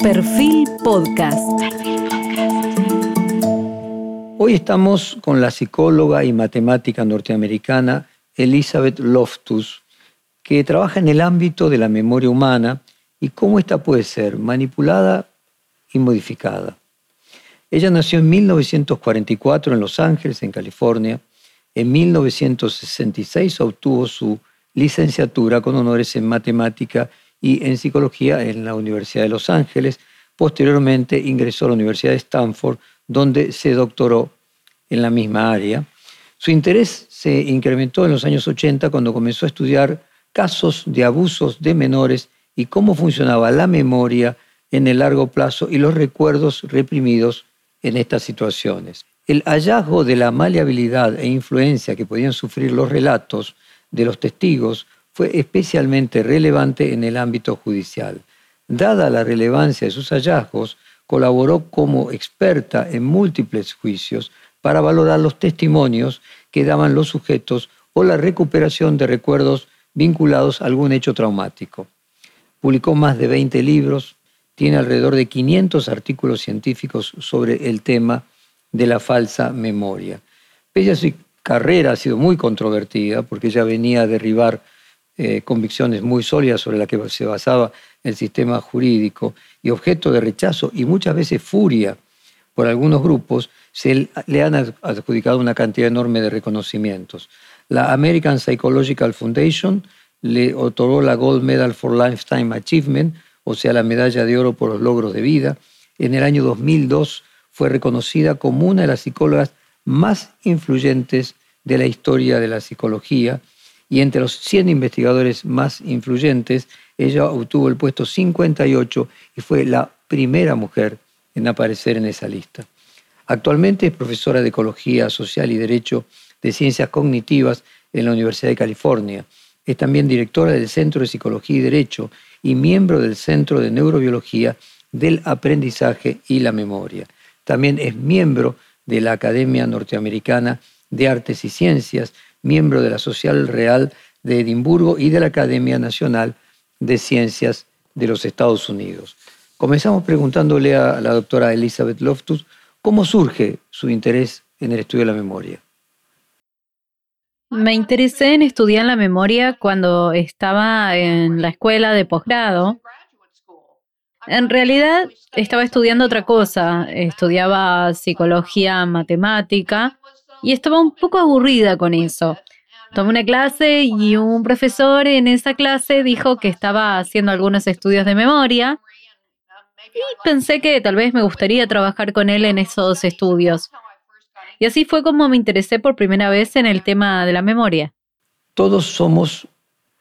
Perfil Podcast. Hoy estamos con la psicóloga y matemática norteamericana Elizabeth Loftus, que trabaja en el ámbito de la memoria humana y cómo ésta puede ser manipulada y modificada. Ella nació en 1944 en Los Ángeles, en California. En 1966 obtuvo su licenciatura con honores en matemática y en psicología en la Universidad de Los Ángeles. Posteriormente ingresó a la Universidad de Stanford, donde se doctoró en la misma área. Su interés se incrementó en los años 80 cuando comenzó a estudiar casos de abusos de menores y cómo funcionaba la memoria en el largo plazo y los recuerdos reprimidos en estas situaciones. El hallazgo de la maleabilidad e influencia que podían sufrir los relatos de los testigos fue especialmente relevante en el ámbito judicial. Dada la relevancia de sus hallazgos, colaboró como experta en múltiples juicios para valorar los testimonios que daban los sujetos o la recuperación de recuerdos vinculados a algún hecho traumático. Publicó más de 20 libros, tiene alrededor de 500 artículos científicos sobre el tema de la falsa memoria. Pese a su carrera ha sido muy controvertida porque ella venía a derribar eh, convicciones muy sólidas sobre las que se basaba el sistema jurídico y objeto de rechazo y muchas veces furia por algunos grupos, se le han adjudicado una cantidad enorme de reconocimientos. La American Psychological Foundation le otorgó la Gold Medal for Lifetime Achievement, o sea, la medalla de oro por los logros de vida. En el año 2002 fue reconocida como una de las psicólogas más influyentes de la historia de la psicología y entre los 100 investigadores más influyentes, ella obtuvo el puesto 58 y fue la primera mujer en aparecer en esa lista. Actualmente es profesora de Ecología Social y Derecho de Ciencias Cognitivas en la Universidad de California. Es también directora del Centro de Psicología y Derecho y miembro del Centro de Neurobiología del Aprendizaje y la Memoria. También es miembro de la Academia Norteamericana de Artes y Ciencias miembro de la Social Real de Edimburgo y de la Academia Nacional de Ciencias de los Estados Unidos. Comenzamos preguntándole a la doctora Elizabeth Loftus cómo surge su interés en el estudio de la memoria. Me interesé en estudiar la memoria cuando estaba en la escuela de posgrado. En realidad estaba estudiando otra cosa, estudiaba psicología matemática y estaba un poco aburrida con eso. Tomé una clase y un profesor en esa clase dijo que estaba haciendo algunos estudios de memoria y pensé que tal vez me gustaría trabajar con él en esos estudios. Y así fue como me interesé por primera vez en el tema de la memoria. ¿Todos somos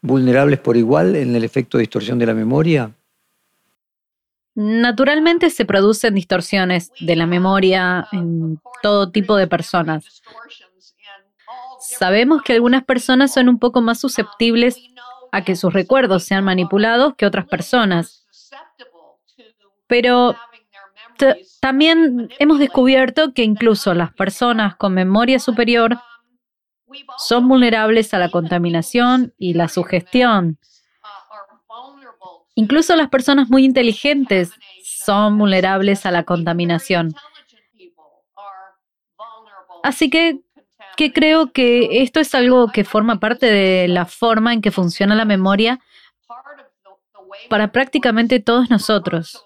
vulnerables por igual en el efecto de distorsión de la memoria? Naturalmente se producen distorsiones de la memoria en todo tipo de personas. Sabemos que algunas personas son un poco más susceptibles a que sus recuerdos sean manipulados que otras personas. Pero también hemos descubierto que incluso las personas con memoria superior son vulnerables a la contaminación y la sugestión. Incluso las personas muy inteligentes son vulnerables a la contaminación. Así que, que creo que esto es algo que forma parte de la forma en que funciona la memoria para prácticamente todos nosotros.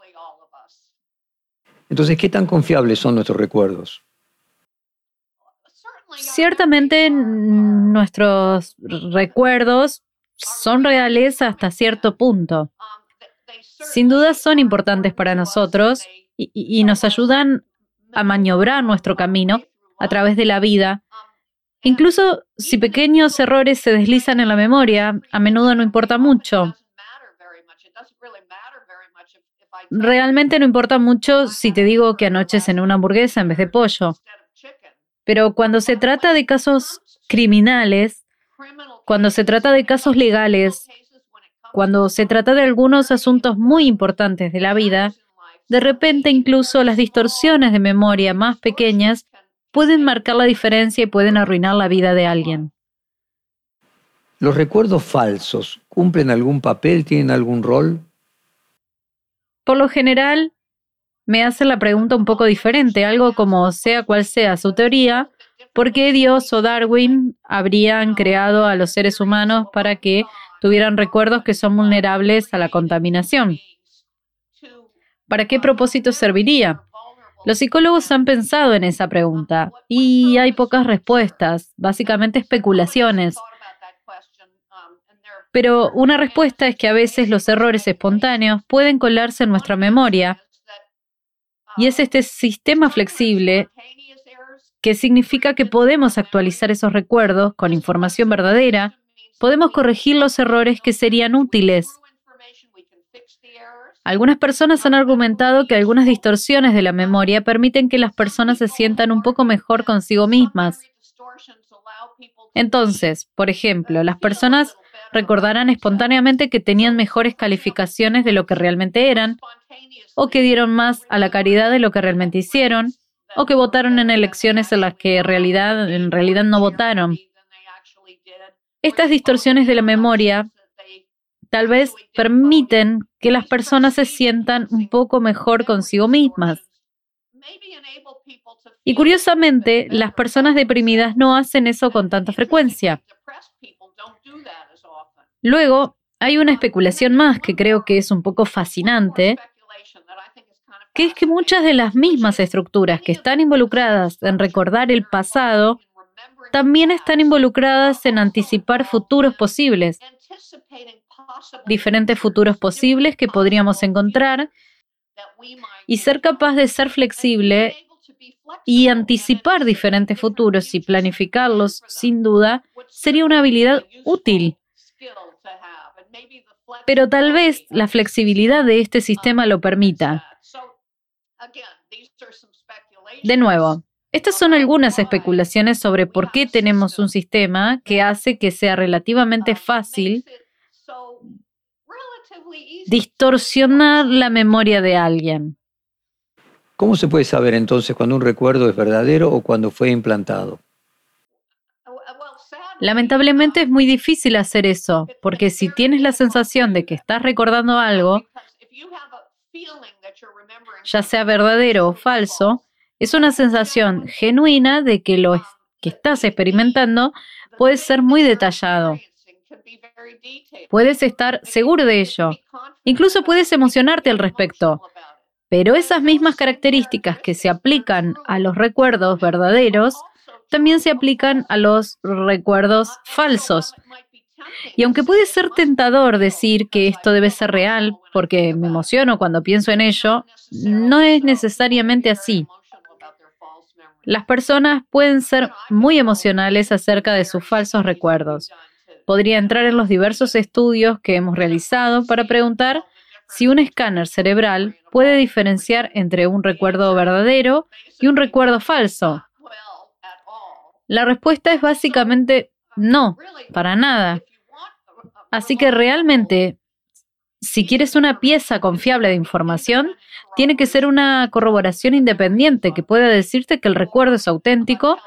Entonces, ¿qué tan confiables son nuestros recuerdos? Ciertamente nuestros recuerdos son reales hasta cierto punto sin duda son importantes para nosotros y, nos ayudan a maniobrar nuestro camino a través de la vida. Incluso si pequeños errores se deslizan en la memoria, a menudo no importa mucho. Realmente no importa mucho si te digo que anoche cené una hamburguesa en vez de pollo. Pero cuando se trata de casos criminales, cuando se trata de casos legales, cuando se trata de algunos asuntos muy importantes de la vida, de repente incluso las distorsiones de memoria más pequeñas pueden marcar la diferencia y pueden arruinar la vida de alguien. ¿Los recuerdos falsos cumplen algún papel, tienen algún rol? por lo general, me hace la pregunta un poco diferente, algo como sea cual sea su teoría, ¿por qué Dios o Darwin habrían creado a los seres humanos para que tuvieran recuerdos que son vulnerables a la contaminación? ¿Para qué propósito serviría? Los psicólogos han pensado en esa pregunta y hay pocas respuestas, básicamente especulaciones. Pero una respuesta es que a veces los errores espontáneos pueden colarse en nuestra memoria y es este sistema flexible que significa que podemos actualizar esos recuerdos con información verdadera, podemos corregir los errores que serían útiles. Algunas personas han argumentado que algunas distorsiones de la memoria permiten que las personas se sientan un poco mejor consigo mismas. Entonces, por ejemplo, las personas recordarán espontáneamente que tenían mejores calificaciones de lo que realmente eran, o que dieron más a la caridad de lo que realmente hicieron, o que votaron en elecciones en las que en realidad, no votaron. Estas distorsiones de la memoria tal vez permiten que las personas se sientan un poco mejor consigo mismas. Y curiosamente, las personas deprimidas no hacen eso con tanta frecuencia. Luego, hay una especulación más que creo que es un poco fascinante, que es que muchas de las mismas estructuras que están involucradas en recordar el pasado también están involucradas en anticipar futuros posibles, diferentes futuros posibles que podríamos encontrar y ser capaz de ser flexible y anticipar diferentes futuros y planificarlos, sin duda, sería una habilidad útil pero tal vez la flexibilidad de este sistema lo permita. De nuevo, estas son algunas especulaciones sobre por qué tenemos un sistema que hace que sea relativamente fácil distorsionar la memoria de alguien. ¿Cómo se puede saber entonces cuando un recuerdo es verdadero o cuando fue implantado? Lamentablemente es muy difícil hacer eso, porque si tienes la sensación de que estás recordando algo, ya sea verdadero o falso, es una sensación genuina de que lo que estás experimentando puede ser muy detallado. Puedes estar seguro de ello. Incluso puedes emocionarte al respecto. Pero esas mismas características que se aplican a los recuerdos verdaderos también se aplican a los recuerdos falsos. Y aunque puede ser tentador decir que esto debe ser real, porque me emociono cuando pienso en ello, no es necesariamente así. Las personas pueden ser muy emocionales acerca de sus falsos recuerdos. Podría entrar en los diversos estudios que hemos realizado para preguntar si un escáner cerebral puede diferenciar entre un recuerdo verdadero y un recuerdo falso. La respuesta es básicamente no, para nada. Así que realmente, si quieres una pieza confiable de información, tiene que ser una corroboración independiente que pueda decirte que el recuerdo es auténtico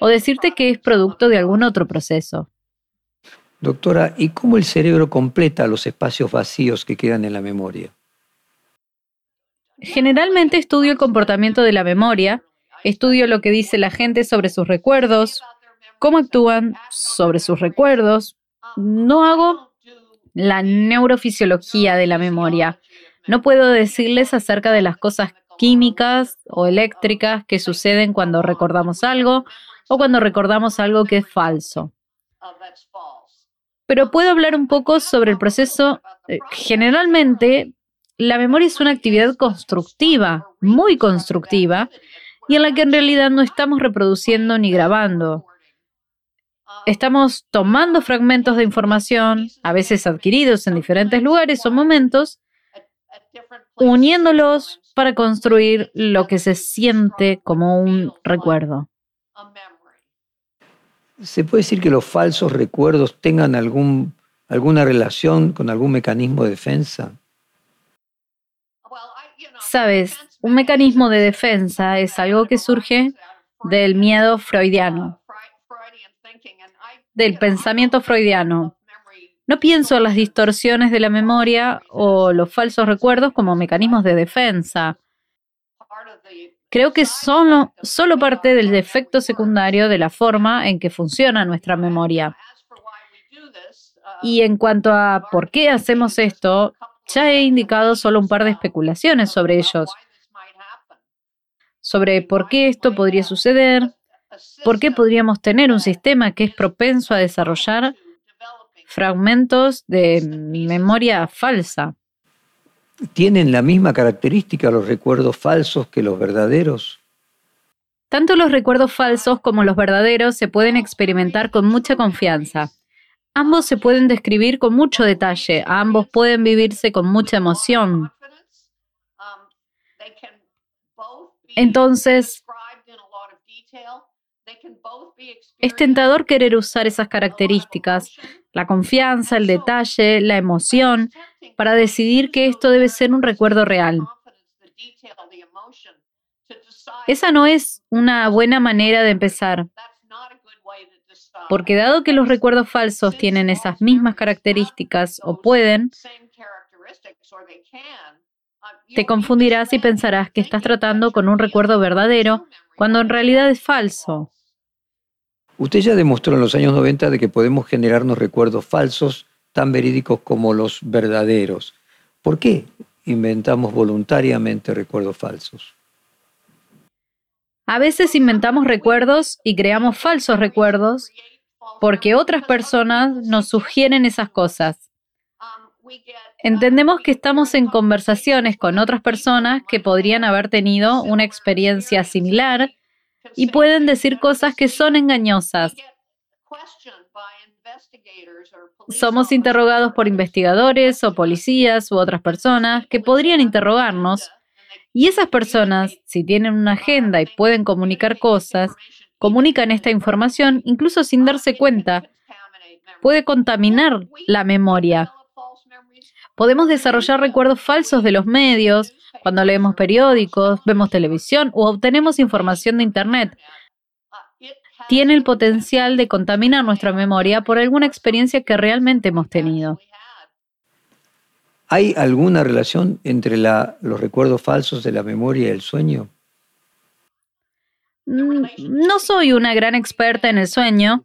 o decirte que es producto de algún otro proceso. Doctora, ¿y cómo el cerebro completa los espacios vacíos que quedan en la memoria? Generalmente estudio el comportamiento de la memoria Estudio lo que dice la gente sobre sus recuerdos, cómo actúan sobre sus recuerdos. No hago la neurofisiología de la memoria. No puedo decirles acerca de las cosas químicas o eléctricas que suceden cuando recordamos algo o cuando recordamos algo que es falso. Pero puedo hablar un poco sobre el proceso. Eh, generalmente, la memoria es una actividad constructiva, muy constructiva, y en la que en realidad no estamos reproduciendo ni grabando. Estamos tomando fragmentos de información, a veces adquiridos en diferentes lugares o momentos, uniéndolos para construir lo que se siente como un recuerdo. ¿Se puede decir que los falsos recuerdos tengan algún, alguna relación con algún mecanismo de defensa? Sabes, un mecanismo de defensa es algo que surge del miedo freudiano, del pensamiento freudiano. No pienso en las distorsiones de la memoria o los falsos recuerdos como mecanismos de defensa. Creo que son solo parte del defecto secundario de la forma en que funciona nuestra memoria. Y en cuanto a por qué hacemos esto, ya he indicado solo un par de especulaciones sobre ellos. Sobre por qué esto podría suceder, por qué podríamos tener un sistema que es propenso a desarrollar fragmentos de memoria falsa. ¿Tienen la misma característica los recuerdos falsos que los verdaderos? Tanto los recuerdos falsos como los verdaderos se pueden experimentar con mucha confianza. Ambos se pueden describir con mucho detalle, ambos pueden vivirse con mucha emoción. Entonces, es tentador querer usar esas características, la confianza, el detalle, la emoción, para decidir que esto debe ser un recuerdo real. Esa no es una buena manera de empezar, porque dado que los recuerdos falsos tienen esas mismas características o pueden, te confundirás y pensarás que estás tratando con un recuerdo verdadero cuando en realidad es falso. Usted ya demostró en los años 90 de que podemos generarnos recuerdos falsos tan verídicos como los verdaderos. ¿Por qué inventamos voluntariamente recuerdos falsos? A veces inventamos recuerdos y creamos falsos recuerdos porque otras personas nos sugieren esas cosas. Entendemos que estamos en conversaciones con otras personas que podrían haber tenido una experiencia similar y pueden decir cosas que son engañosas. Somos interrogados por investigadores o policías u otras personas que podrían interrogarnos y esas personas, si tienen una agenda y pueden comunicar cosas, comunican esta información incluso sin darse cuenta. Puede contaminar la memoria. Podemos desarrollar recuerdos falsos de los medios cuando leemos periódicos, vemos televisión o obtenemos información de Internet. Tiene el potencial de contaminar nuestra memoria por alguna experiencia que realmente hemos tenido. ¿Hay alguna relación entre los recuerdos falsos de la memoria y el sueño? Mm, no soy una gran experta en el sueño.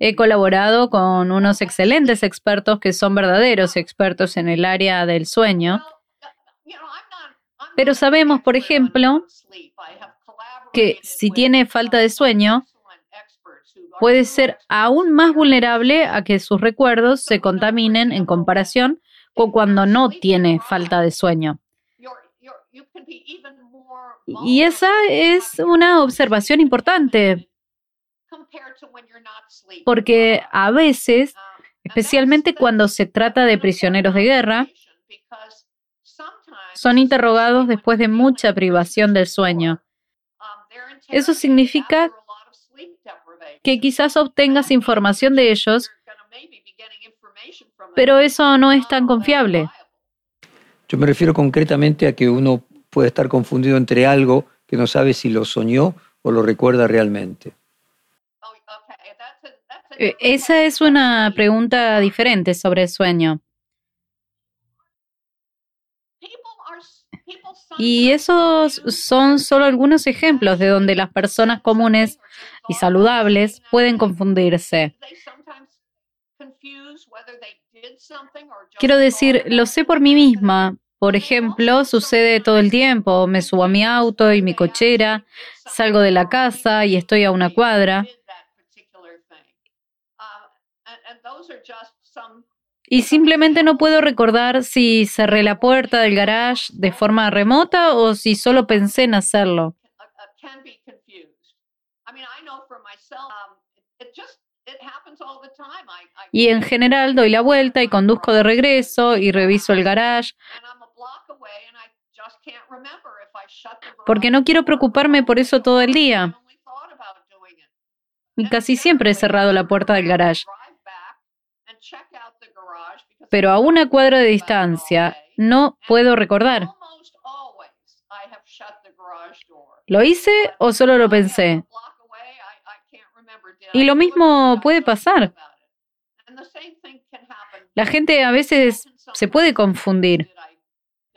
He colaborado con unos excelentes expertos que son verdaderos expertos en el área del sueño. Pero sabemos, por ejemplo, que si tiene falta de sueño, puede ser aún más vulnerable a que sus recuerdos se contaminen en comparación o cuando no tiene falta de sueño. Y esa es una observación importante, porque a veces, especialmente cuando se trata de prisioneros de guerra, son interrogados después de mucha privación del sueño. Eso significa que quizás obtengas información de ellos pero eso no es tan confiable. Yo me refiero concretamente a que uno puede estar confundido entre algo que no sabe si lo soñó o lo recuerda realmente. Eh, esa es una pregunta diferente sobre el sueño. Y esos son solo algunos ejemplos de donde las personas comunes y saludables pueden confundirse. Quiero decir, lo sé por mí misma. Por ejemplo, sucede todo el tiempo. Me subo a mi auto y mi cochera, salgo de la casa y estoy a una cuadra. Y simplemente no puedo recordar si cerré la puerta del garage de forma remota o si solo pensé en hacerlo. Y en general doy la vuelta y conduzco de regreso y reviso el garage. Porque no quiero preocuparme por eso todo el día. Y casi siempre he cerrado la puerta del garage. Pero a una cuadra de distancia no puedo recordar. ¿Lo hice o solo lo pensé? Y lo mismo puede pasar. La gente a veces se puede confundir.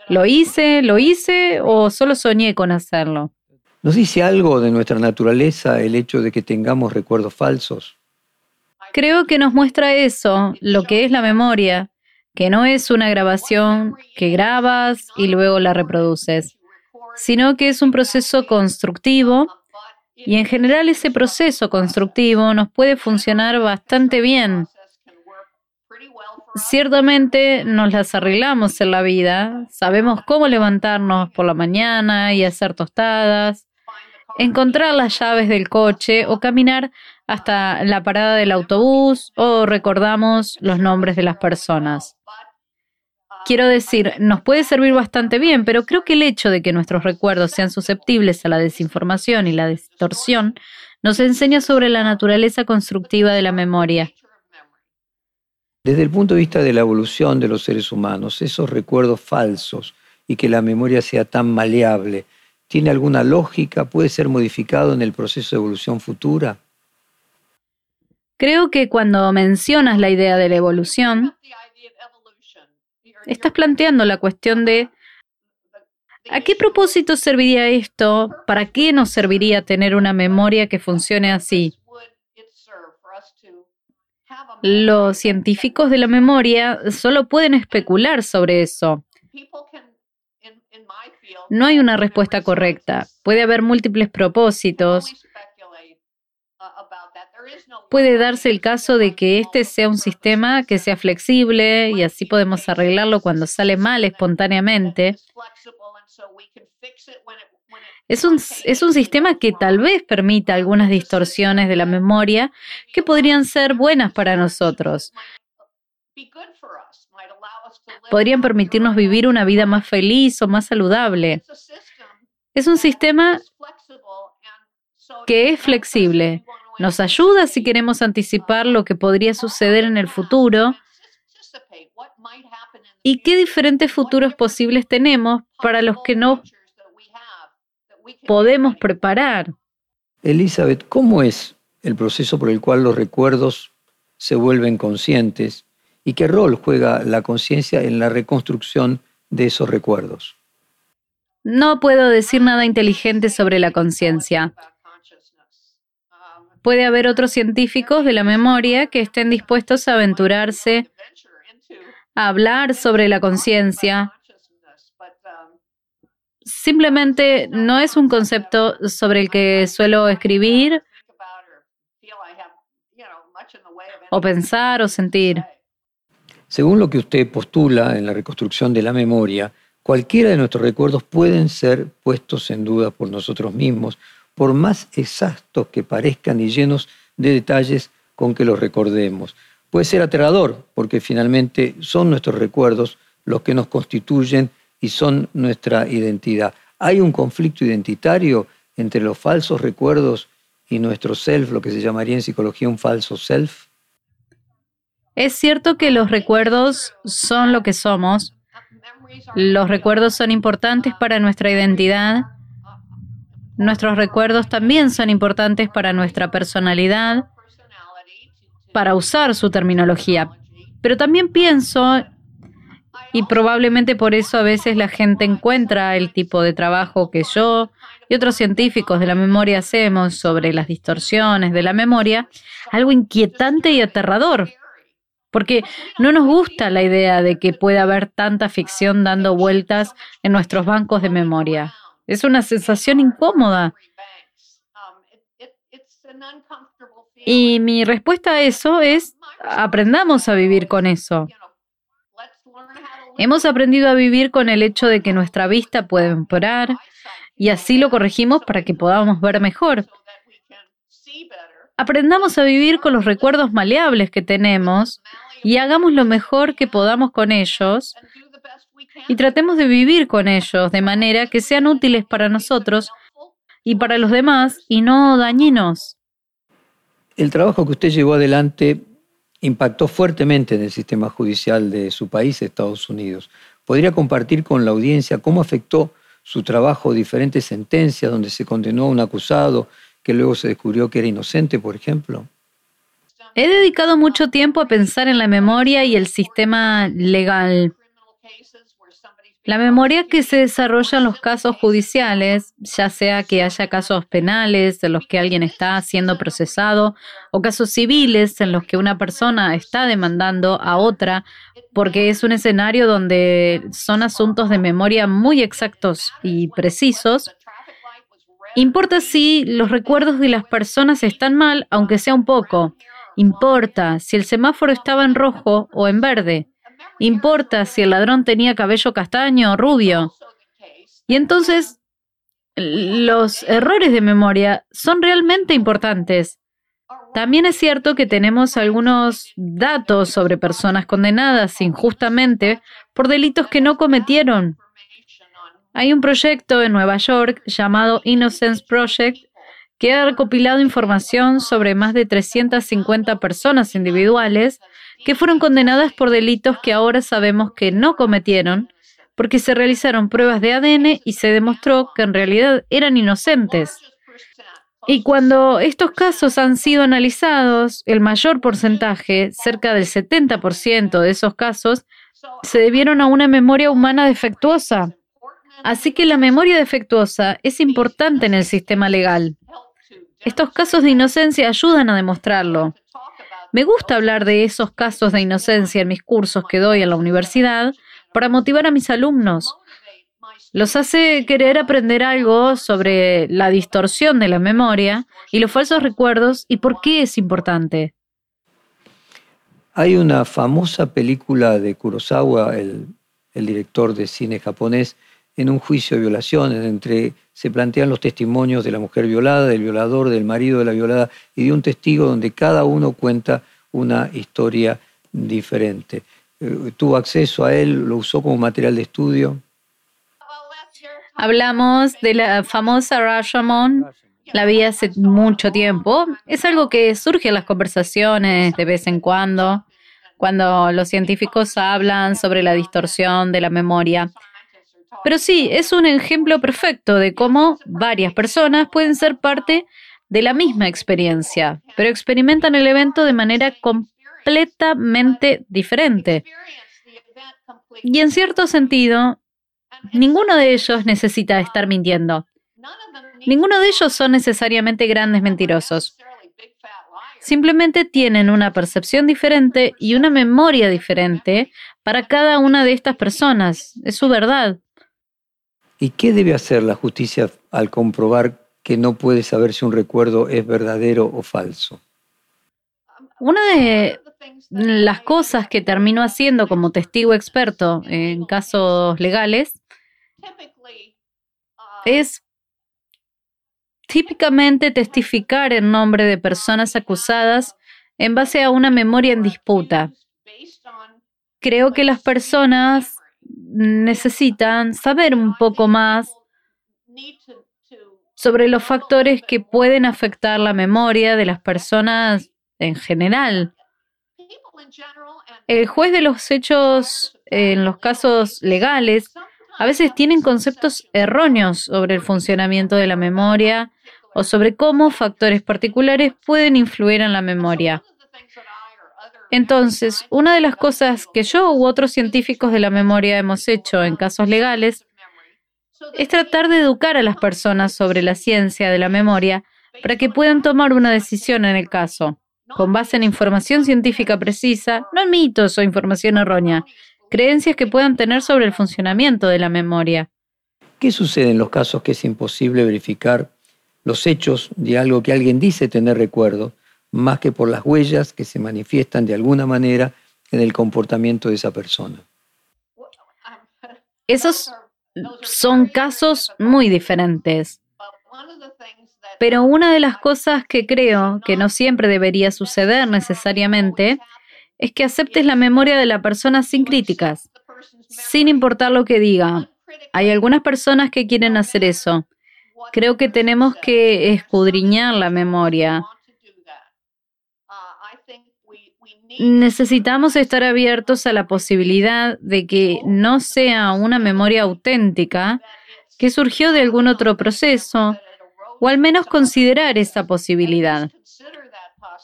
¿Lo hice, lo hice o solo soñé con hacerlo? ¿Nos dice algo de nuestra naturaleza el hecho de que tengamos recuerdos falsos? Creo que nos muestra eso, lo que es la memoria, que no es una grabación que grabas y luego la reproduces, sino que es un proceso constructivo y en general ese proceso constructivo nos puede funcionar bastante bien. Ciertamente nos las arreglamos en la vida, sabemos cómo levantarnos por la mañana y hacer tostadas, encontrar las llaves del coche o caminar hasta la parada del autobús o recordamos los nombres de las personas. Quiero decir, nos puede servir bastante bien, pero creo que el hecho de que nuestros recuerdos sean susceptibles a la desinformación y la distorsión nos enseña sobre la naturaleza constructiva de la memoria. Desde el punto de vista de la evolución de los seres humanos, esos recuerdos falsos y que la memoria sea tan maleable, ¿tiene alguna lógica? ¿Puede ser modificado en el proceso de evolución futura? Creo que cuando mencionas la idea de la evolución, estás planteando la cuestión de ¿a qué propósito serviría esto? ¿Para qué nos serviría tener una memoria que funcione así? Los científicos de la memoria solo pueden especular sobre eso. No hay una respuesta correcta. Puede haber múltiples propósitos. Puede darse el caso de que este sea un sistema que sea flexible y así podemos arreglarlo cuando sale mal espontáneamente. Es un, es un, sistema que tal vez permita algunas distorsiones de la memoria que podrían ser buenas para nosotros. Podrían permitirnos vivir una vida más feliz o más saludable. Es un sistema que es flexible. Nos ayuda si queremos anticipar lo que podría suceder en el futuro y qué diferentes futuros posibles tenemos para los que no podemos preparar. Elizabeth, ¿cómo es el proceso por el cual los recuerdos se vuelven conscientes y qué rol juega la conciencia en la reconstrucción de esos recuerdos? No puedo decir nada inteligente sobre la conciencia. Puede haber otros científicos de la memoria que estén dispuestos a aventurarse a hablar sobre la conciencia. Simplemente no es un concepto sobre el que suelo escribir o pensar o sentir. Según lo que usted postula en la reconstrucción de la memoria, cualquiera de nuestros recuerdos pueden ser puestos en duda por nosotros mismos, por más exactos que parezcan y llenos de detalles con que los recordemos. Puede ser aterrador, porque finalmente son nuestros recuerdos los que nos constituyen y son nuestra identidad. Hay un conflicto identitario entre los falsos recuerdos y nuestro self, lo que se llamaría en psicología un falso self. Es cierto que los recuerdos son lo que somos. Los recuerdos son importantes para nuestra identidad. Nuestros recuerdos también son importantes para nuestra personalidad, para usar su terminología. Pero también pienso, y probablemente por eso a veces la gente encuentra el tipo de trabajo que yo y otros científicos de la memoria hacemos sobre las distorsiones de la memoria, algo inquietante y aterrador porque no nos gusta la idea de que pueda haber tanta ficción dando vueltas en nuestros bancos de memoria. Es una sensación incómoda. Y mi respuesta a eso es, aprendamos a vivir con eso. Hemos aprendido a vivir con el hecho de que nuestra vista puede empeorar y así lo corregimos para que podamos ver mejor. Aprendamos a vivir con los recuerdos maleables que tenemos y hagamos lo mejor que podamos con ellos y tratemos de vivir con ellos de manera que sean útiles para nosotros y para los demás y no dañinos. El trabajo que usted llevó adelante impactó fuertemente en el sistema judicial de su país, Estados Unidos. ¿Podría compartir con la audiencia cómo afectó su trabajo diferentes sentencias donde se condenó a un acusado que luego se descubrió que era inocente, por ejemplo? He dedicado mucho tiempo a pensar en la memoria y el sistema legal. La memoria que se desarrolla en los casos judiciales, ya sea que haya casos penales en los que alguien está siendo procesado o casos civiles en los que una persona está demandando a otra, porque es un escenario donde son asuntos de memoria muy exactos y precisos, importa si los recuerdos de las personas están mal, aunque sea un poco. Importa si el semáforo estaba en rojo o en verde. Importa si el ladrón tenía cabello castaño o rubio. Y entonces, los errores de memoria son realmente importantes. También es cierto que tenemos algunos datos sobre personas condenadas injustamente por delitos que no cometieron. Hay un proyecto en Nueva York llamado Innocence Project que ha recopilado información sobre más de 350 personas individuales que fueron condenadas por delitos que ahora sabemos que no cometieron, porque se realizaron pruebas de ADN y se demostró que en realidad eran inocentes. Y cuando estos casos han sido analizados, el mayor porcentaje, cerca del 70% de esos casos, se debieron a una memoria humana defectuosa. Así que la memoria defectuosa es importante en el sistema legal. Estos casos de inocencia ayudan a demostrarlo. Me gusta hablar de esos casos de inocencia en mis cursos que doy en la universidad para motivar a mis alumnos. Los hace querer aprender algo sobre la distorsión de la memoria y los falsos recuerdos y por qué es importante. Hay una famosa película de Kurosawa, el, director de cine japonés, en un juicio de violaciones, entre se plantean los testimonios de la mujer violada, del violador, del marido de la violada y de un testigo donde cada uno cuenta una historia diferente. Eh, ¿Tuvo acceso a él? ¿Lo usó como material de estudio? Hablamos de la famosa Rashomon, la vi hace mucho tiempo. Es algo que surge en las conversaciones de vez en cuando, cuando los científicos hablan sobre la distorsión de la memoria. Pero sí, es un ejemplo perfecto de cómo varias personas pueden ser parte de la misma experiencia, pero experimentan el evento de manera completamente diferente. Y en cierto sentido, ninguno de ellos necesita estar mintiendo. Ninguno de ellos son necesariamente grandes mentirosos. Simplemente tienen una percepción diferente y una memoria diferente para cada una de estas personas. Es su verdad. ¿Y qué debe hacer la justicia al comprobar que no puede saber si un recuerdo es verdadero o falso? Una de las cosas que termino haciendo como testigo experto en casos legales es típicamente testificar en nombre de personas acusadas en base a una memoria en disputa. Creo que las personas necesitan saber un poco más sobre los factores que pueden afectar la memoria de las personas en general. El juez de los hechos en los casos legales a veces tienen conceptos erróneos sobre el funcionamiento de la memoria o sobre cómo factores particulares pueden influir en la memoria. Entonces, una de las cosas que yo u otros científicos de la memoria hemos hecho en casos legales es tratar de educar a las personas sobre la ciencia de la memoria para que puedan tomar una decisión en el caso, con base en información científica precisa, no en mitos o información errónea, creencias que puedan tener sobre el funcionamiento de la memoria. ¿Qué sucede en los casos que es imposible verificar los hechos de algo que alguien dice tener recuerdo, más que por las huellas que se manifiestan de alguna manera en el comportamiento de esa persona. Esos son casos muy diferentes. Pero una de las cosas que creo que no siempre debería suceder necesariamente es que aceptes la memoria de la persona sin críticas, sin importar lo que diga. Hay algunas personas que quieren hacer eso. Creo que tenemos que escudriñar la memoria, necesitamos estar abiertos a la posibilidad de que no sea una memoria auténtica que surgió de algún otro proceso, o al menos considerar esa posibilidad.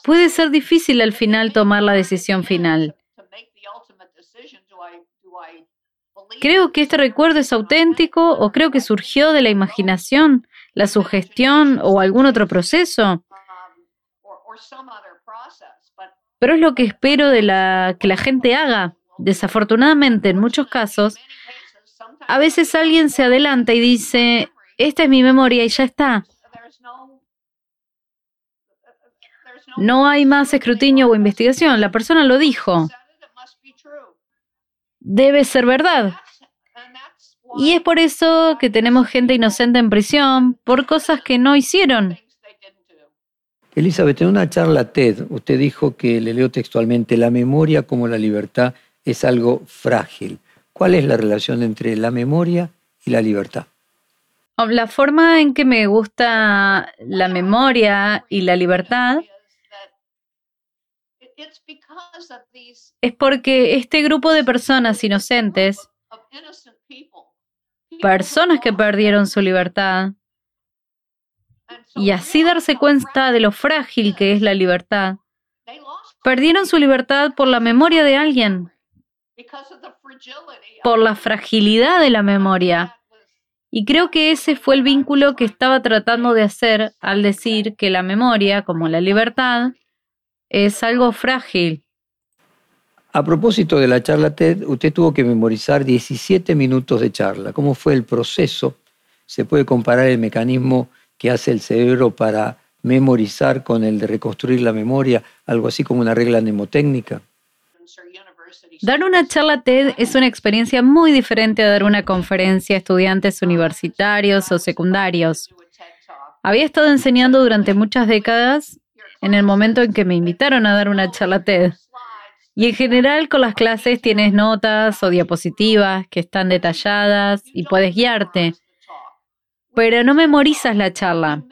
puede ser difícil al final tomar la decisión final. Creo que este recuerdo es auténtico o creo que surgió de la imaginación, la sugestión o algún otro proceso. Pero es lo que espero de la que la gente haga. Desafortunadamente, en muchos casos, a veces alguien se adelanta y dice, esta es mi memoria y ya está. No hay más escrutinio o investigación. La persona lo dijo. Debe ser verdad. Y es por eso que tenemos gente inocente en prisión por cosas que no hicieron. Elizabeth, en una charla TED, usted dijo que, le leo textualmente, la memoria como la libertad es algo frágil. ¿Cuál es la relación entre la memoria y la libertad? La forma en que me gusta la memoria y la libertad es porque este grupo de personas inocentes, personas que perdieron su libertad, y así darse cuenta de lo frágil que es la libertad, perdieron su libertad por la memoria de alguien, por la fragilidad de la memoria. Y creo que ese fue el vínculo que estaba tratando de hacer al decir que la memoria, como la libertad, es algo frágil. A propósito de la charla TED, usted tuvo que memorizar 17 minutos de charla. ¿Cómo fue el proceso? ¿Se puede comparar el mecanismo que hace el cerebro para memorizar con el de reconstruir la memoria, algo así como una regla mnemotécnica? Dar una charla TED es una experiencia muy diferente a dar una conferencia a estudiantes universitarios o secundarios. Había estado enseñando durante muchas décadas en el momento en que me invitaron a dar una charla TED. Y en general con las clases tienes notas o diapositivas que están detalladas y puedes guiarte. Pero no memorizas la charla.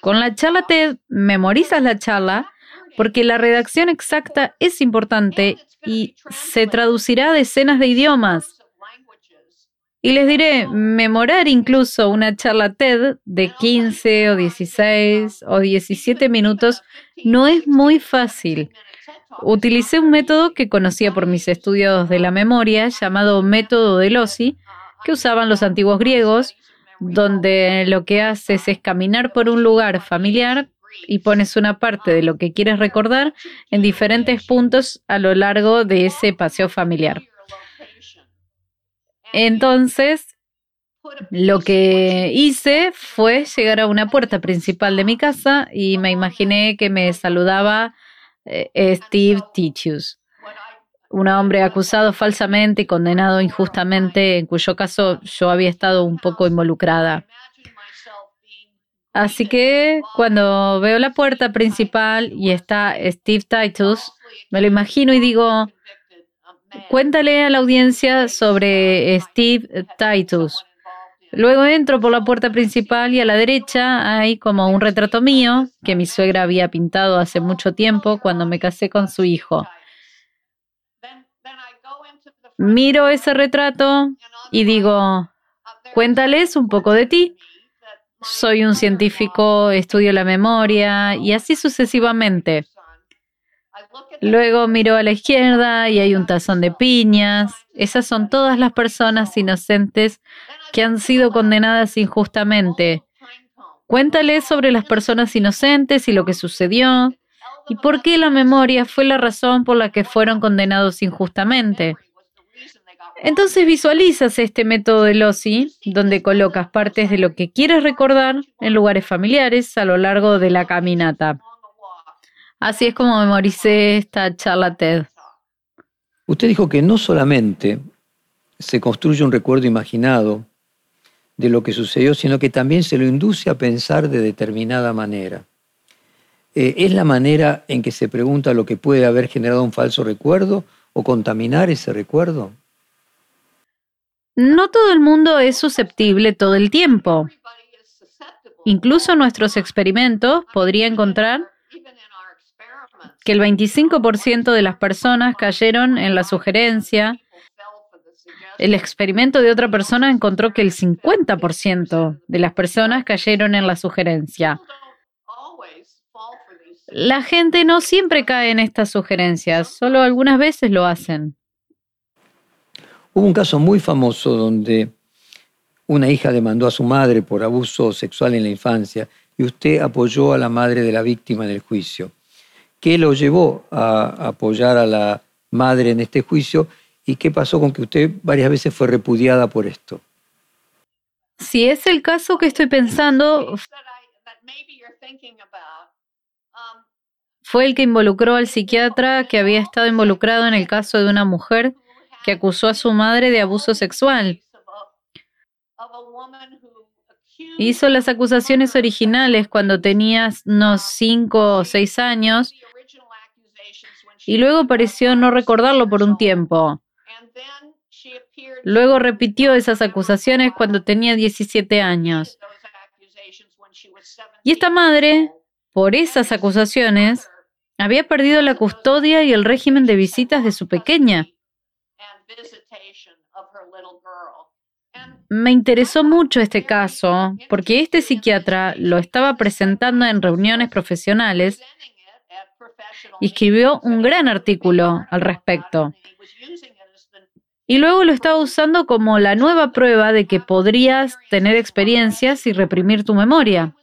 Con la charla TED memorizas la charla porque la redacción exacta es importante y se traducirá a decenas de idiomas. Y les diré, memorar incluso una charla TED de 15 o 16 o 17 minutos no es muy fácil. Utilicé un método que conocía por mis estudios de la memoria llamado método de Lossi, que usaban los antiguos griegos, donde lo que haces es caminar por un lugar familiar y pones una parte de lo que quieres recordar en diferentes puntos a lo largo de ese paseo familiar. Entonces, lo que hice fue llegar a una puerta principal de mi casa y me imaginé que me saludaba eh, Steve Titius, un hombre acusado falsamente y condenado injustamente, en cuyo caso yo había estado un poco involucrada. Así que cuando veo la puerta principal y está Steve Titus, me lo imagino y digo, Cuéntale a la audiencia sobre Steve Titus. Luego entro por la puerta principal y a la derecha hay como un retrato mío que mi suegra había pintado hace mucho tiempo cuando me casé con su hijo. Miro ese retrato y digo, cuéntales un poco de ti. Soy un científico, estudio la memoria y así sucesivamente. Luego miro a la izquierda y hay un tazón de piñas. Esas son todas las personas inocentes que han sido condenadas injustamente. Cuéntale sobre las personas inocentes y lo que sucedió y por qué la memoria fue la razón por la que fueron condenados injustamente. Entonces visualizas este método de Lossi, donde colocas partes de lo que quieres recordar en lugares familiares a lo largo de la caminata. Así es como memoricé esta charla TED. Usted dijo que no solamente se construye un recuerdo imaginado de lo que sucedió, sino que también se lo induce a pensar de determinada manera. Eh, ¿Es la manera en que se pregunta lo que puede haber generado un falso recuerdo o contaminar ese recuerdo? No todo el mundo es susceptible todo el tiempo. Incluso nuestros experimentos podrían encontrar que el 25% de las personas cayeron en la sugerencia. El experimento de otra persona encontró que el 50% de las personas cayeron en la sugerencia. La gente no siempre cae en estas sugerencias, solo algunas veces lo hacen. Hubo un caso muy famoso donde una hija demandó a su madre por abuso sexual en la infancia y usted apoyó a la madre de la víctima en el juicio. ¿Qué lo llevó a apoyar a la madre en este juicio y qué pasó con que usted varias veces fue repudiada por esto? Si es el caso que estoy pensando, fue el que involucró al psiquiatra que había estado involucrado en el caso de una mujer que acusó a su madre de abuso sexual. Hizo las acusaciones originales cuando tenía unos cinco o seis años y luego pareció no recordarlo por un tiempo. Luego repitió esas acusaciones cuando tenía 17 años. Y esta madre, por esas acusaciones, había perdido la custodia y el régimen de visitas de su pequeña. Me interesó mucho este caso porque este psiquiatra lo estaba presentando en reuniones profesionales y escribió un gran artículo al respecto. Y luego lo estaba usando como la nueva prueba de que podrías tener experiencias y reprimir tu memoria.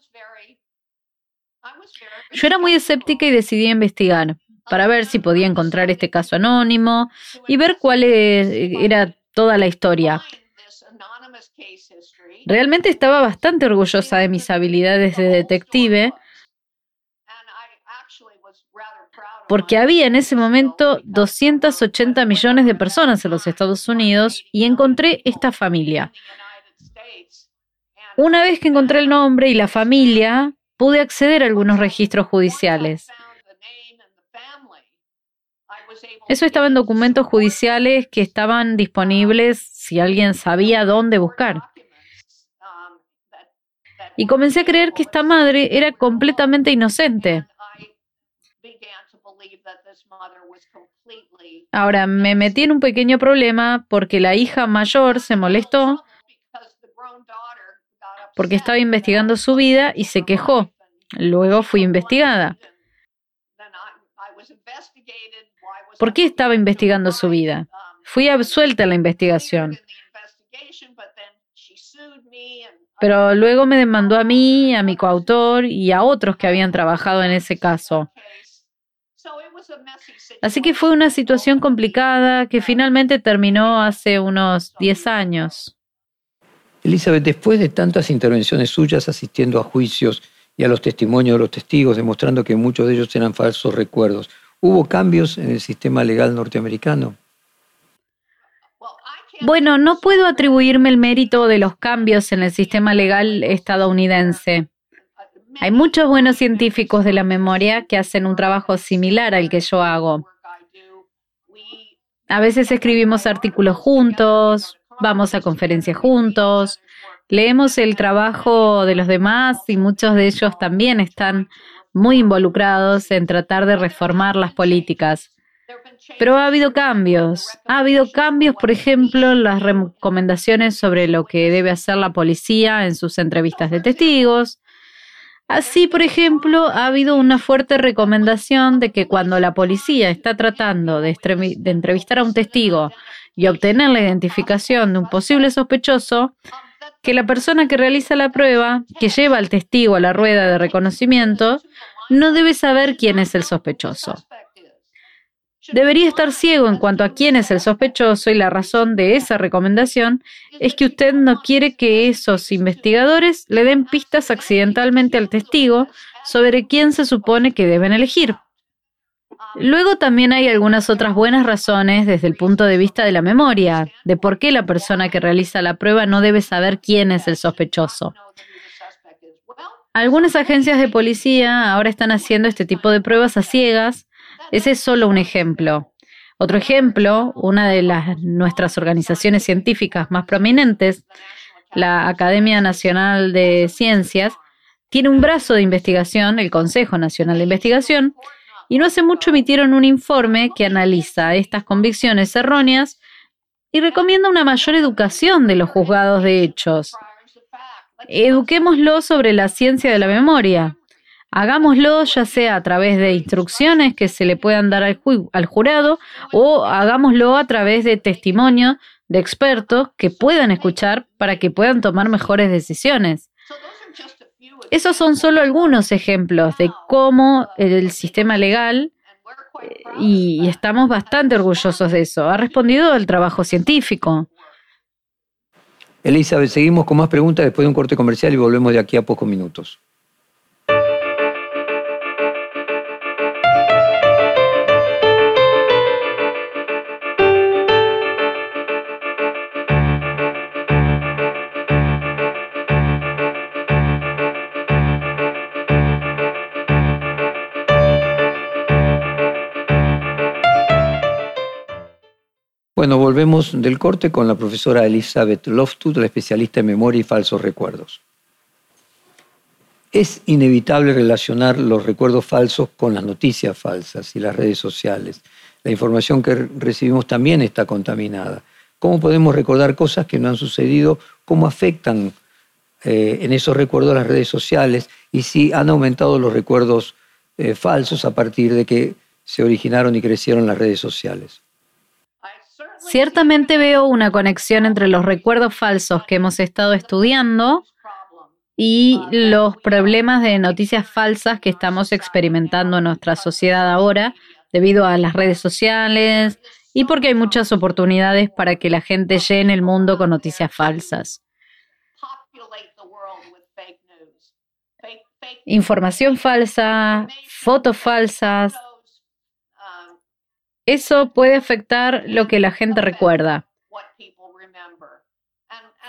Yo era muy escéptica y decidí investigar para ver si podía encontrar este caso anónimo y ver cuál era toda la historia. Realmente estaba bastante orgullosa de mis habilidades de detective porque había en ese momento 280 millones de personas en los Estados Unidos y encontré esta familia. Una vez que encontré el nombre y la familia, pude acceder a algunos registros judiciales. Eso estaba en documentos judiciales que estaban disponibles si alguien sabía dónde buscar. Y comencé a creer que esta madre era completamente inocente. Ahora, me metí en un pequeño problema porque la hija mayor se molestó porque estaba investigando su vida y se quejó. Luego fui investigada. ¿Por qué estaba investigando su vida? Fui absuelta en la investigación. Pero luego me demandó a mí, a mi coautor y a otros que habían trabajado en ese caso. Así que fue una situación complicada que finalmente terminó hace unos 10 años. Elizabeth, después de tantas intervenciones suyas asistiendo a juicios y a los testimonios de los testigos, demostrando que muchos de ellos eran falsos recuerdos, ¿hubo cambios en el sistema legal norteamericano? Bueno, no puedo atribuirme el mérito de los cambios en el sistema legal estadounidense. Hay muchos buenos científicos de la memoria que hacen un trabajo similar al que yo hago. A veces escribimos artículos juntos, vamos a conferencias juntos, leemos el trabajo de los demás y muchos de ellos también están muy involucrados en tratar de reformar las políticas. Pero ha habido cambios. Ha habido cambios, por ejemplo, en las recomendaciones sobre lo que debe hacer la policía en sus entrevistas de testigos, Así, por ejemplo, ha habido una fuerte recomendación de que cuando la policía está tratando de, entrevistar a un testigo y obtener la identificación de un posible sospechoso, que la persona que realiza la prueba, que lleva al testigo a la rueda de reconocimiento, no debe saber quién es el sospechoso. Debería estar ciego en cuanto a quién es el sospechoso y la razón de esa recomendación es que usted no quiere que esos investigadores le den pistas accidentalmente al testigo sobre quién se supone que deben elegir. Luego también hay algunas otras buenas razones desde el punto de vista de la memoria, de por qué la persona que realiza la prueba no debe saber quién es el sospechoso. Algunas agencias de policía ahora están haciendo este tipo de pruebas a ciegas ese es solo un ejemplo. Otro ejemplo, una de las, nuestras organizaciones científicas más prominentes, la Academia Nacional de Ciencias, tiene un brazo de investigación, el Consejo Nacional de Investigación, y no hace mucho emitieron un informe que analiza estas convicciones erróneas y recomienda una mayor educación de los juzgados de hechos. Eduquémoslo sobre la ciencia de la memoria. Hagámoslo ya sea a través de instrucciones que se le puedan dar al, jurado o hagámoslo a través de testimonio de expertos que puedan escuchar para que puedan tomar mejores decisiones. Esos son solo algunos ejemplos de cómo el sistema legal, eh, y estamos bastante orgullosos de eso, ha respondido al trabajo científico. Elizabeth, seguimos con más preguntas después de un corte comercial y volvemos de aquí a pocos minutos. Bueno, volvemos del corte con la profesora Elizabeth Loftus, la especialista en memoria y falsos recuerdos. Es inevitable relacionar los recuerdos falsos con las noticias falsas y las redes sociales. La información que recibimos también está contaminada. ¿Cómo podemos recordar cosas que no han sucedido? ¿Cómo afectan eh, en esos recuerdos las redes sociales? Y si han aumentado los recuerdos eh, falsos a partir de que se originaron y crecieron las redes sociales. Ciertamente veo una conexión entre los recuerdos falsos que hemos estado estudiando y los problemas de noticias falsas que estamos experimentando en nuestra sociedad ahora debido a las redes sociales y porque hay muchas oportunidades para que la gente llene el mundo con noticias falsas. Información falsa, fotos falsas, eso puede afectar lo que la gente recuerda.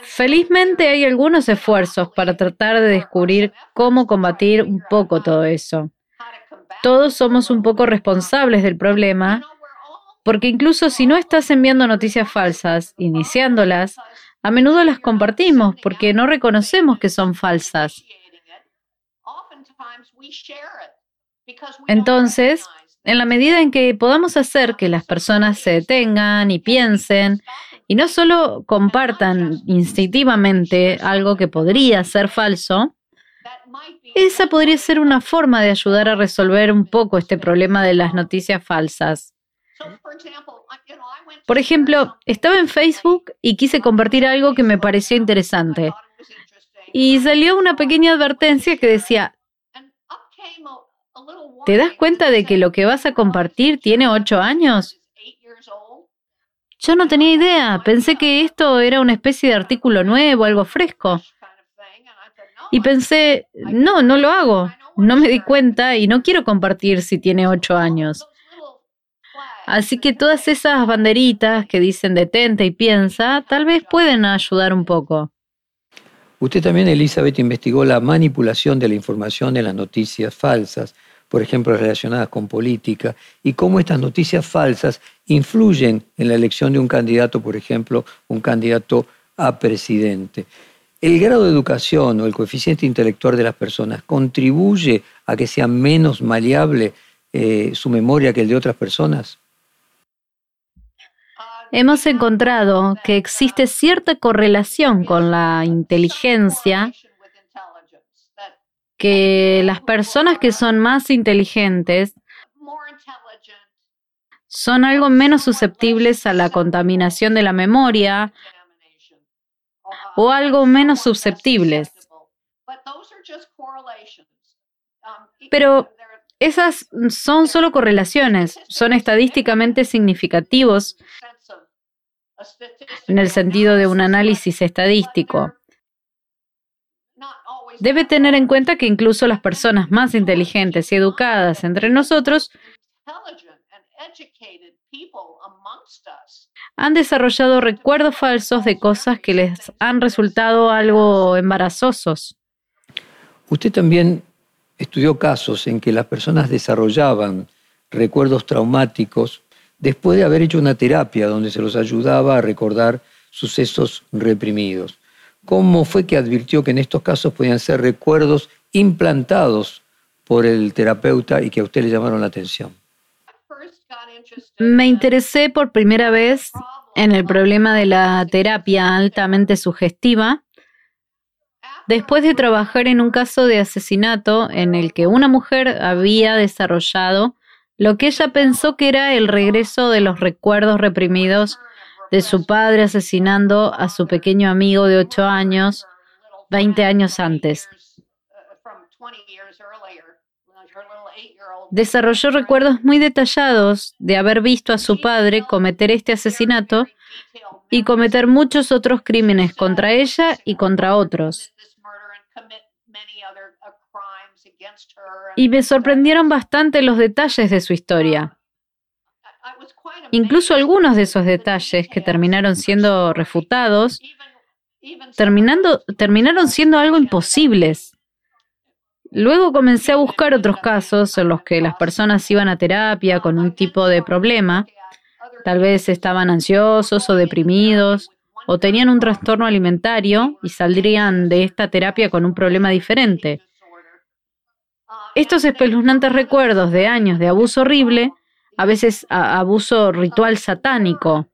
Felizmente hay algunos esfuerzos para tratar de descubrir cómo combatir un poco todo eso. Todos somos un poco responsables del problema, porque incluso si no estás enviando noticias falsas, iniciándolas, a menudo las compartimos porque no reconocemos que son falsas. Entonces, en la medida en que podamos hacer que las personas se detengan y piensen y no solo compartan instintivamente algo que podría ser falso, esa podría ser una forma de ayudar a resolver un poco este problema de las noticias falsas. Por ejemplo, estaba en Facebook y quise compartir algo que me pareció interesante. Y salió una pequeña advertencia que decía, ¿Te das cuenta de que lo que vas a compartir tiene ocho años? Yo no tenía idea, pensé que esto era una especie de artículo nuevo, algo fresco. Y pensé, no, no lo hago. No me di cuenta y no quiero compartir si tiene ocho años. Así que todas esas banderitas que dicen detente y piensa, tal vez pueden ayudar un poco. Usted también, Elizabeth, investigó la manipulación de la información en las noticias falsas por ejemplo, relacionadas con política, y cómo estas noticias falsas influyen en la elección de un candidato, por ejemplo, un candidato a presidente. ¿El grado de educación o el coeficiente intelectual de las personas contribuye a que sea menos maleable eh, su memoria que el de otras personas? Hemos encontrado que existe cierta correlación con la inteligencia que las personas que son más inteligentes son algo menos susceptibles a la contaminación de la memoria o algo menos susceptibles. Pero esas son solo correlaciones, son estadísticamente significativos en el sentido de un análisis estadístico. Debe tener en cuenta que incluso las personas más inteligentes y educadas entre nosotros han desarrollado recuerdos falsos de cosas que les han resultado algo embarazosos. Usted también estudió casos en que las personas desarrollaban recuerdos traumáticos después de haber hecho una terapia donde se los ayudaba a recordar sucesos reprimidos. ¿Cómo fue que advirtió que en estos casos podían ser recuerdos implantados por el terapeuta y que a usted le llamaron la atención? Me interesé por primera vez en el problema de la terapia altamente sugestiva después de trabajar en un caso de asesinato en el que una mujer había desarrollado lo que ella pensó que era el regreso de los recuerdos reprimidos de su padre asesinando a su pequeño amigo de 8 años 20 años antes. Desarrolló recuerdos muy detallados de haber visto a su padre cometer este asesinato y cometer muchos otros crímenes contra ella y contra otros. Y me sorprendieron bastante los detalles de su historia. Incluso algunos de esos detalles que terminaron siendo refutados, terminando, terminaron siendo algo imposibles. Luego comencé a buscar otros casos en los que las personas iban a terapia con un tipo de problema, tal vez estaban ansiosos o deprimidos, o tenían un trastorno alimentario y saldrían de esta terapia con un problema diferente. Estos espeluznantes recuerdos de años de abuso horrible, a veces abuso ritual satánico,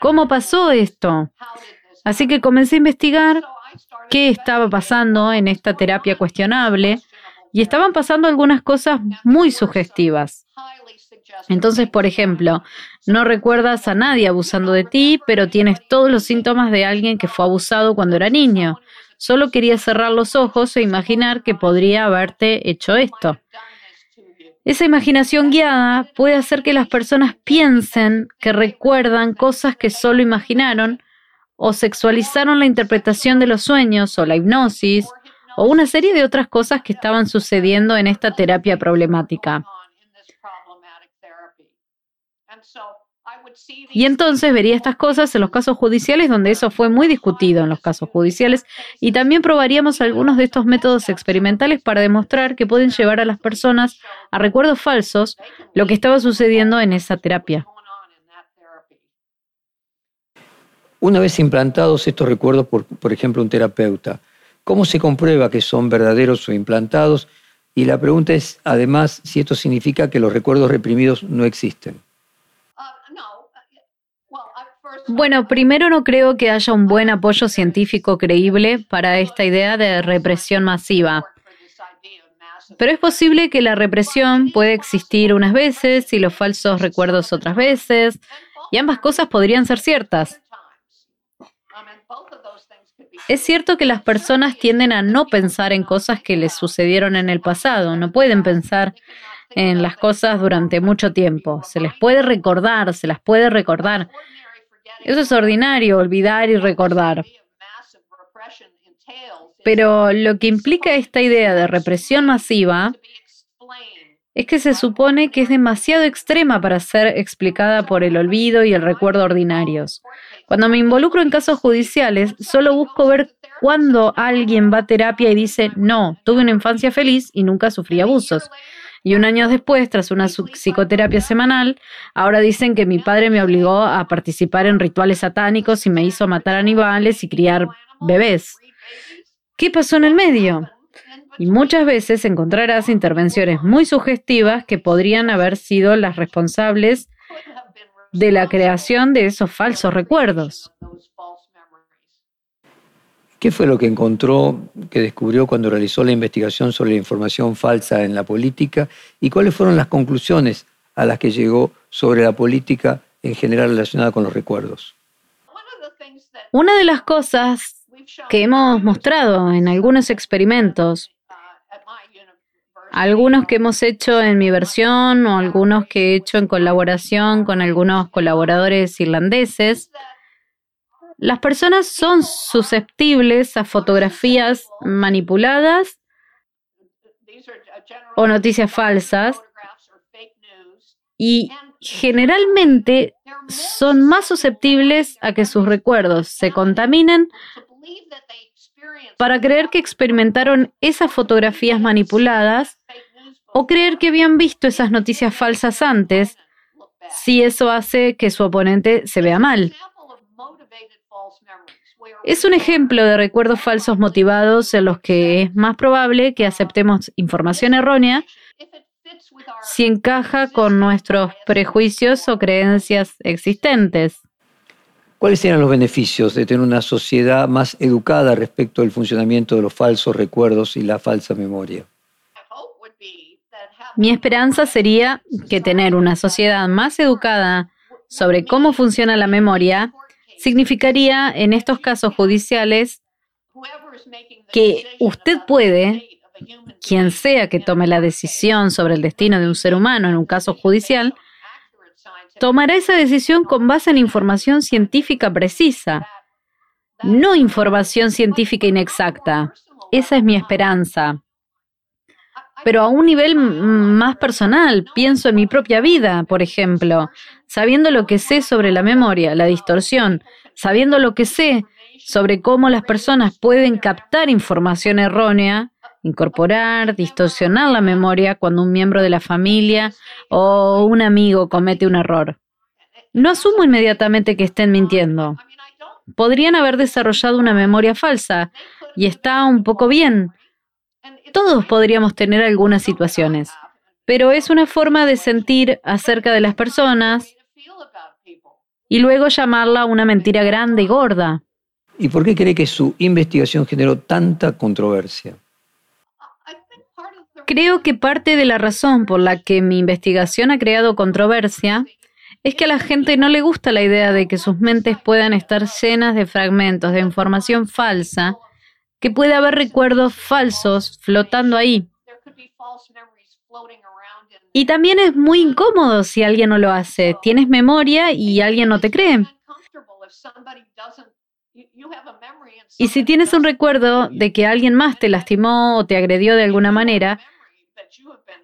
¿Cómo pasó esto? Así que comencé a investigar qué estaba pasando en esta terapia cuestionable y estaban pasando algunas cosas muy sugestivas. Entonces, por ejemplo, no recuerdas a nadie abusando de ti, pero tienes todos los síntomas de alguien que fue abusado cuando era niño. Solo querías cerrar los ojos e imaginar que podría haberte hecho esto. Esa imaginación guiada puede hacer que las personas piensen que recuerdan cosas que solo imaginaron o sexualizaron la interpretación de los sueños o la hipnosis o una serie de otras cosas que estaban sucediendo en esta terapia problemática. Y entonces vería estas cosas en los casos judiciales donde eso fue muy discutido en los casos judiciales y también probaríamos algunos de estos métodos experimentales para demostrar que pueden llevar a las personas a recuerdos falsos lo que estaba sucediendo en esa terapia. Una vez implantados estos recuerdos por, por ejemplo, un terapeuta, ¿cómo se comprueba que son verdaderos o implantados? Y la pregunta es, además, si esto significa que los recuerdos reprimidos no existen. Bueno, primero no creo que haya un buen apoyo científico creíble para esta idea de represión masiva. Pero es posible que la represión pueda existir unas veces y los falsos recuerdos otras veces, y ambas cosas podrían ser ciertas. Es cierto que las personas tienden a no pensar en cosas que les sucedieron en el pasado, no pueden pensar en las cosas durante mucho tiempo. Se les puede recordar, se las puede recordar. Eso es ordinario, olvidar y recordar. Pero lo que implica esta idea de represión masiva es que se supone que es demasiado extrema para ser explicada por el olvido y el recuerdo ordinarios. Cuando me involucro en casos judiciales, solo busco ver cuándo alguien va a terapia y dice, no, tuve una infancia feliz y nunca sufrí abusos. Y un año después, tras una psicoterapia semanal, ahora dicen que mi padre me obligó a participar en rituales satánicos y me hizo matar animales y criar bebés. ¿Qué pasó en el medio? Y muchas veces encontrarás intervenciones muy sugestivas que podrían haber sido las responsables de la creación de esos falsos recuerdos. ¿Qué fue lo que encontró, que descubrió cuando realizó la investigación sobre la información falsa en la política y cuáles fueron las conclusiones a las que llegó sobre la política en general relacionada con los recuerdos? Una de las cosas que hemos mostrado en algunos experimentos, algunos que hemos hecho en mi versión o algunos que he hecho en colaboración con algunos colaboradores irlandeses, las personas son susceptibles a fotografías manipuladas o noticias falsas y generalmente son más susceptibles a que sus recuerdos se contaminen para creer que experimentaron esas fotografías manipuladas o creer que habían visto esas noticias falsas antes, si eso hace que su oponente se vea mal. Es un ejemplo de recuerdos falsos motivados en los que es más probable que aceptemos información errónea si encaja con nuestros prejuicios o creencias existentes. ¿Cuáles serían los beneficios de tener una sociedad más educada respecto al funcionamiento de los falsos recuerdos y la falsa memoria? Mi esperanza sería que tener una sociedad más educada sobre cómo funciona la memoria significaría en estos casos judiciales que usted puede, quien sea que tome la decisión sobre el destino de un ser humano en un caso judicial, tomará esa decisión con base en información científica precisa, no información científica inexacta. Esa es mi esperanza. Pero a un nivel más personal, pienso en mi propia vida, por ejemplo, sabiendo lo que sé sobre la memoria, la distorsión, sabiendo lo que sé sobre cómo las personas pueden captar información errónea, incorporar, distorsionar la memoria cuando un miembro de la familia o un amigo comete un error. No asumo inmediatamente que estén mintiendo. Podrían haber desarrollado una memoria falsa y está un poco bien. Todos podríamos tener algunas situaciones, pero es una forma de sentir acerca de las personas y luego llamarla una mentira grande y gorda. ¿Y por qué cree que su investigación generó tanta controversia? Creo que parte de la razón por la que mi investigación ha creado controversia es que a la gente no le gusta la idea de que sus mentes puedan estar llenas de fragmentos de información falsa, que puede haber recuerdos falsos flotando ahí. Y también es muy incómodo si alguien no lo hace. Tienes memoria y alguien no te cree. Y si tienes un recuerdo de que alguien más te lastimó o te agredió de alguna manera,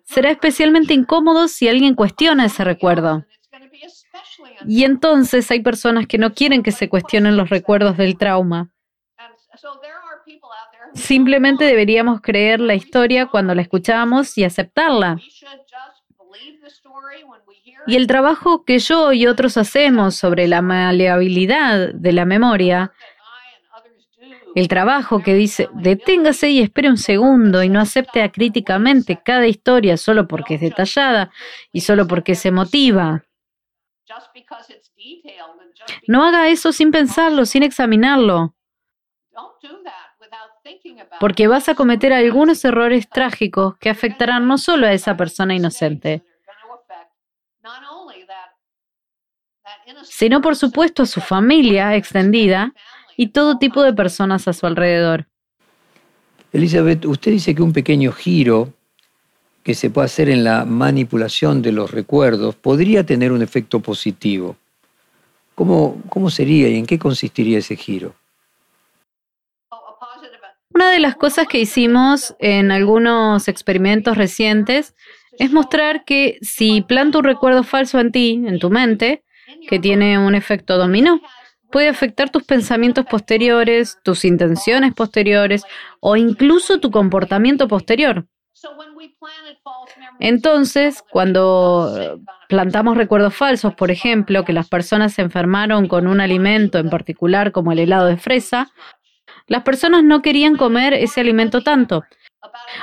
será especialmente incómodo si alguien cuestiona ese recuerdo. Y entonces hay personas que no quieren que se cuestionen los recuerdos del trauma. Simplemente deberíamos creer la historia cuando la escuchamos y aceptarla. Y el trabajo que yo y otros hacemos sobre la maleabilidad de la memoria, el trabajo que dice, deténgase y espere un segundo y no acepte acríticamente cada historia solo porque es detallada y solo porque se motiva. No haga eso sin pensarlo, sin examinarlo, porque vas a cometer algunos errores trágicos que afectarán no solo a esa persona inocente, sino por supuesto a su familia extendida y todo tipo de personas a su alrededor. Elizabeth, usted dice que un pequeño giro que se puede hacer en la manipulación de los recuerdos podría tener un efecto positivo. ¿Cómo, cómo sería y en qué consistiría ese giro? Una de las cosas que hicimos en algunos experimentos recientes es mostrar que si planto un recuerdo falso en ti, en tu mente, que tiene un efecto dominó, puede afectar tus pensamientos posteriores, tus intenciones posteriores o incluso tu comportamiento posterior. Entonces, cuando plantamos recuerdos falsos, por ejemplo, que las personas se enfermaron con un alimento en particular como el helado de fresa, las personas no querían comer ese alimento tanto.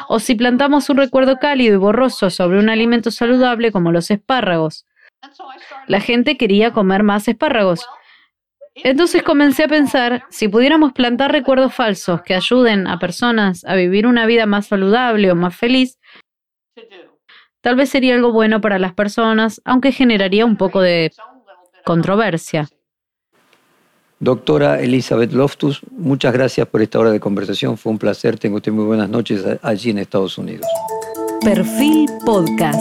O si plantamos un recuerdo cálido y borroso sobre un alimento saludable como los espárragos, la gente quería comer más espárragos. Entonces comencé a pensar, si pudiéramos plantar recuerdos falsos que ayuden a personas a vivir una vida más saludable o más feliz, tal vez sería algo bueno para las personas, aunque generaría un poco de controversia. Doctora Elizabeth Loftus, muchas gracias por esta hora de conversación. Fue un placer. Tengo usted muy buenas noches allí en Estados Unidos. Perfil Podcast.